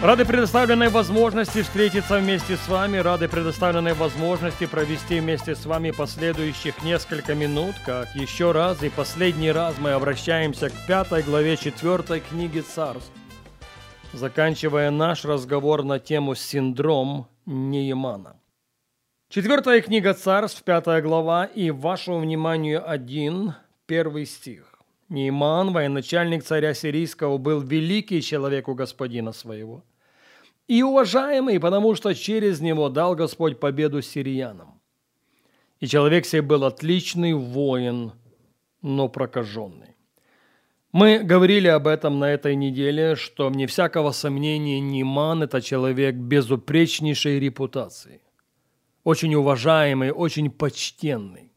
Рады предоставленной возможности встретиться вместе с вами, рады предоставленной возможности провести вместе с вами последующих несколько минут, как еще раз и последний раз мы обращаемся к пятой главе четвертой книги Царств, заканчивая наш разговор на тему «Синдром Неемана». Четвертая книга Царств, пятая глава, и вашему вниманию один, первый стих. Нейман, военачальник царя сирийского, был великий человек у господина своего. И уважаемый, потому что через него дал Господь победу сириянам. И человек сей был отличный воин, но прокаженный. Мы говорили об этом на этой неделе, что вне всякого сомнения Ниман – это человек безупречнейшей репутации. Очень уважаемый, очень почтенный.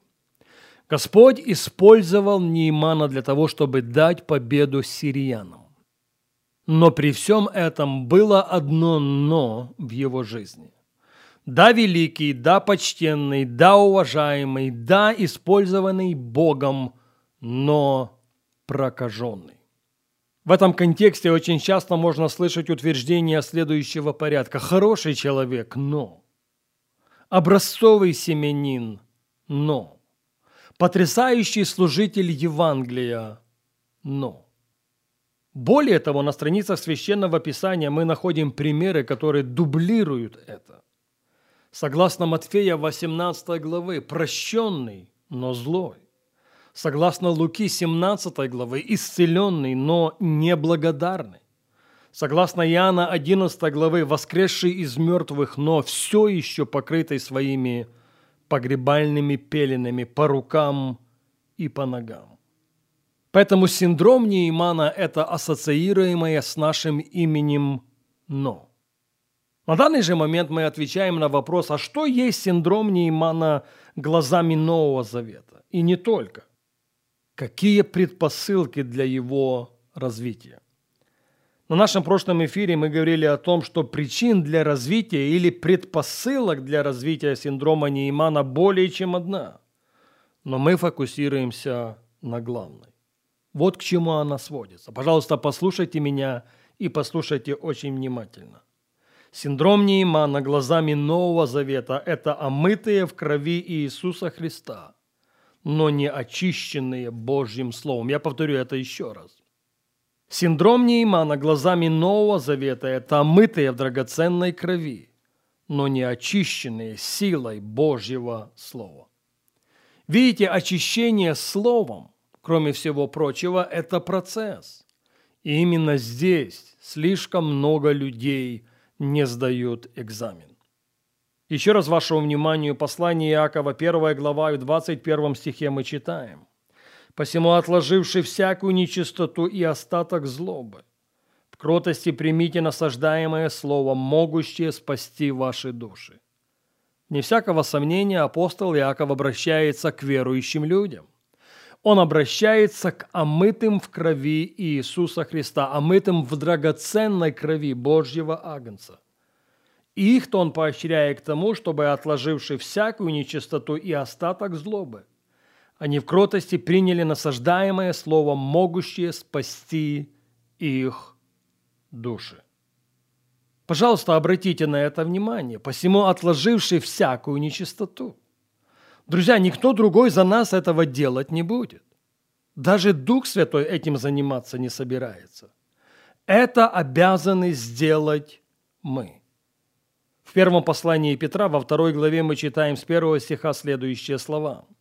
Господь использовал Неймана для того, чтобы дать победу сириянам. Но при всем этом было одно «но» в его жизни. Да, великий, да, почтенный, да, уважаемый, да, использованный Богом, но прокаженный. В этом контексте очень часто можно слышать утверждение следующего порядка. Хороший человек, но. Образцовый семенин, но потрясающий служитель Евангелия, но. Более того, на страницах Священного Писания мы находим примеры, которые дублируют это. Согласно Матфея 18 главы, прощенный, но злой. Согласно Луки 17 главы, исцеленный, но неблагодарный. Согласно Иоанна 11 главы, воскресший из мертвых, но все еще покрытый своими погребальными пеленами по рукам и по ногам. Поэтому синдром Неймана – это ассоциируемое с нашим именем «но». На данный же момент мы отвечаем на вопрос, а что есть синдром Неймана глазами Нового Завета? И не только. Какие предпосылки для его развития? На нашем прошлом эфире мы говорили о том, что причин для развития или предпосылок для развития синдрома Неймана более чем одна. Но мы фокусируемся на главной. Вот к чему она сводится. Пожалуйста, послушайте меня и послушайте очень внимательно. Синдром Неймана глазами Нового Завета – это омытые в крови Иисуса Христа, но не очищенные Божьим Словом. Я повторю это еще раз. Синдром Неймана глазами Нового Завета – это омытые в драгоценной крови, но не очищенные силой Божьего Слова. Видите, очищение Словом, кроме всего прочего, это процесс. И именно здесь слишком много людей не сдают экзамен. Еще раз вашему вниманию послание Иакова, 1 глава, в 21 стихе мы читаем посему отложивши всякую нечистоту и остаток злобы. В кротости примите насаждаемое слово, могущее спасти ваши души. Не всякого сомнения апостол Иаков обращается к верующим людям. Он обращается к омытым в крови Иисуса Христа, омытым в драгоценной крови Божьего Агнца. Их-то он поощряет к тому, чтобы, отложивши всякую нечистоту и остаток злобы, они в кротости приняли насаждаемое слово, могущее спасти их души. Пожалуйста, обратите на это внимание, посему отложивший всякую нечистоту. Друзья, никто другой за нас этого делать не будет. Даже Дух Святой этим заниматься не собирается. Это обязаны сделать мы. В первом послании Петра, во второй главе мы читаем с первого стиха следующие слова –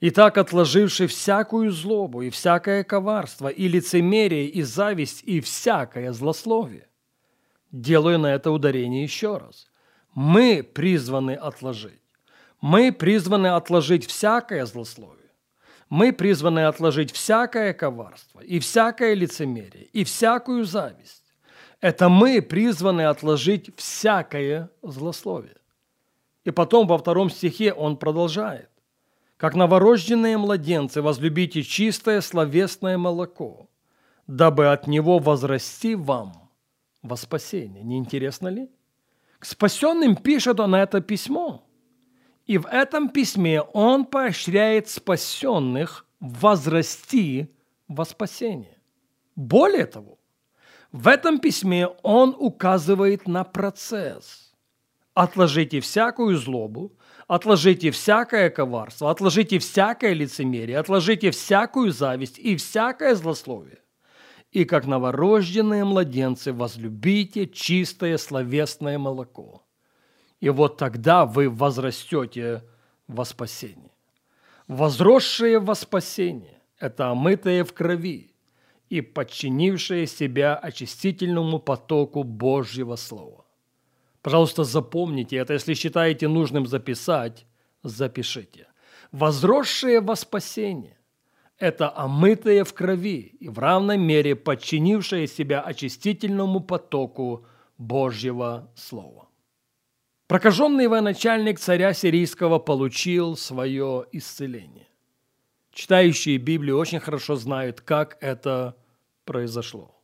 Итак, отложивши всякую злобу и всякое коварство, и лицемерие, и зависть, и всякое злословие. Делаю на это ударение еще раз. Мы призваны отложить. Мы призваны отложить всякое злословие. Мы призваны отложить всякое коварство, и всякое лицемерие, и всякую зависть. Это мы призваны отложить всякое злословие. И потом во втором стихе он продолжает. «Как новорожденные младенцы возлюбите чистое словесное молоко, дабы от него возрасти вам во спасение». Не интересно ли? К спасенным пишет он это письмо. И в этом письме он поощряет спасенных возрасти во спасение. Более того, в этом письме он указывает на процесс. Отложите всякую злобу, отложите всякое коварство, отложите всякое лицемерие, отложите всякую зависть и всякое злословие. И как новорожденные младенцы возлюбите чистое словесное молоко. И вот тогда вы возрастете во спасение. Возросшие во спасение – это омытые в крови и подчинившие себя очистительному потоку Божьего Слова. Пожалуйста, запомните это, если считаете нужным записать, запишите. Возросшие во спасение – это омытые в крови и в равной мере подчинившие себя очистительному потоку Божьего Слова. Прокаженный военачальник царя сирийского получил свое исцеление. Читающие Библию очень хорошо знают, как это произошло.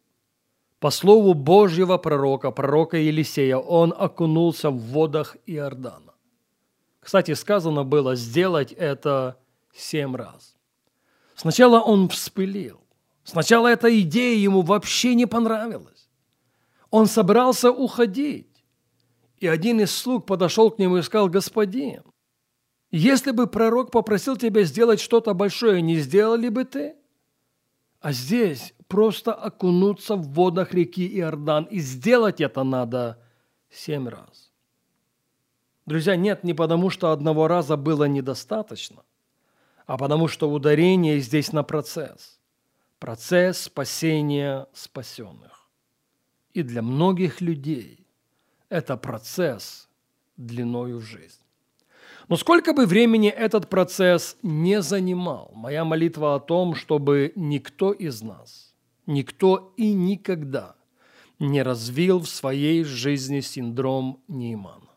По слову Божьего пророка, пророка Елисея, он окунулся в водах Иордана. Кстати, сказано было сделать это семь раз. Сначала он вспылил. Сначала эта идея ему вообще не понравилась. Он собрался уходить. И один из слуг подошел к нему и сказал, «Господин, если бы пророк попросил тебя сделать что-то большое, не сделали бы ты?» А здесь просто окунуться в водах реки Иордан, и сделать это надо семь раз. Друзья, нет, не потому, что одного раза было недостаточно, а потому, что ударение здесь на процесс. Процесс спасения спасенных. И для многих людей это процесс длиною в жизнь. Но сколько бы времени этот процесс не занимал, моя молитва о том, чтобы никто из нас, никто и никогда не развил в своей жизни синдром Неймана.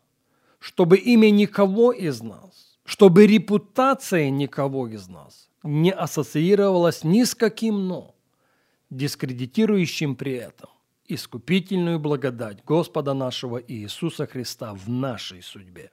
Чтобы имя никого из нас, чтобы репутация никого из нас не ассоциировалась ни с каким «но», дискредитирующим при этом искупительную благодать Господа нашего Иисуса Христа в нашей судьбе.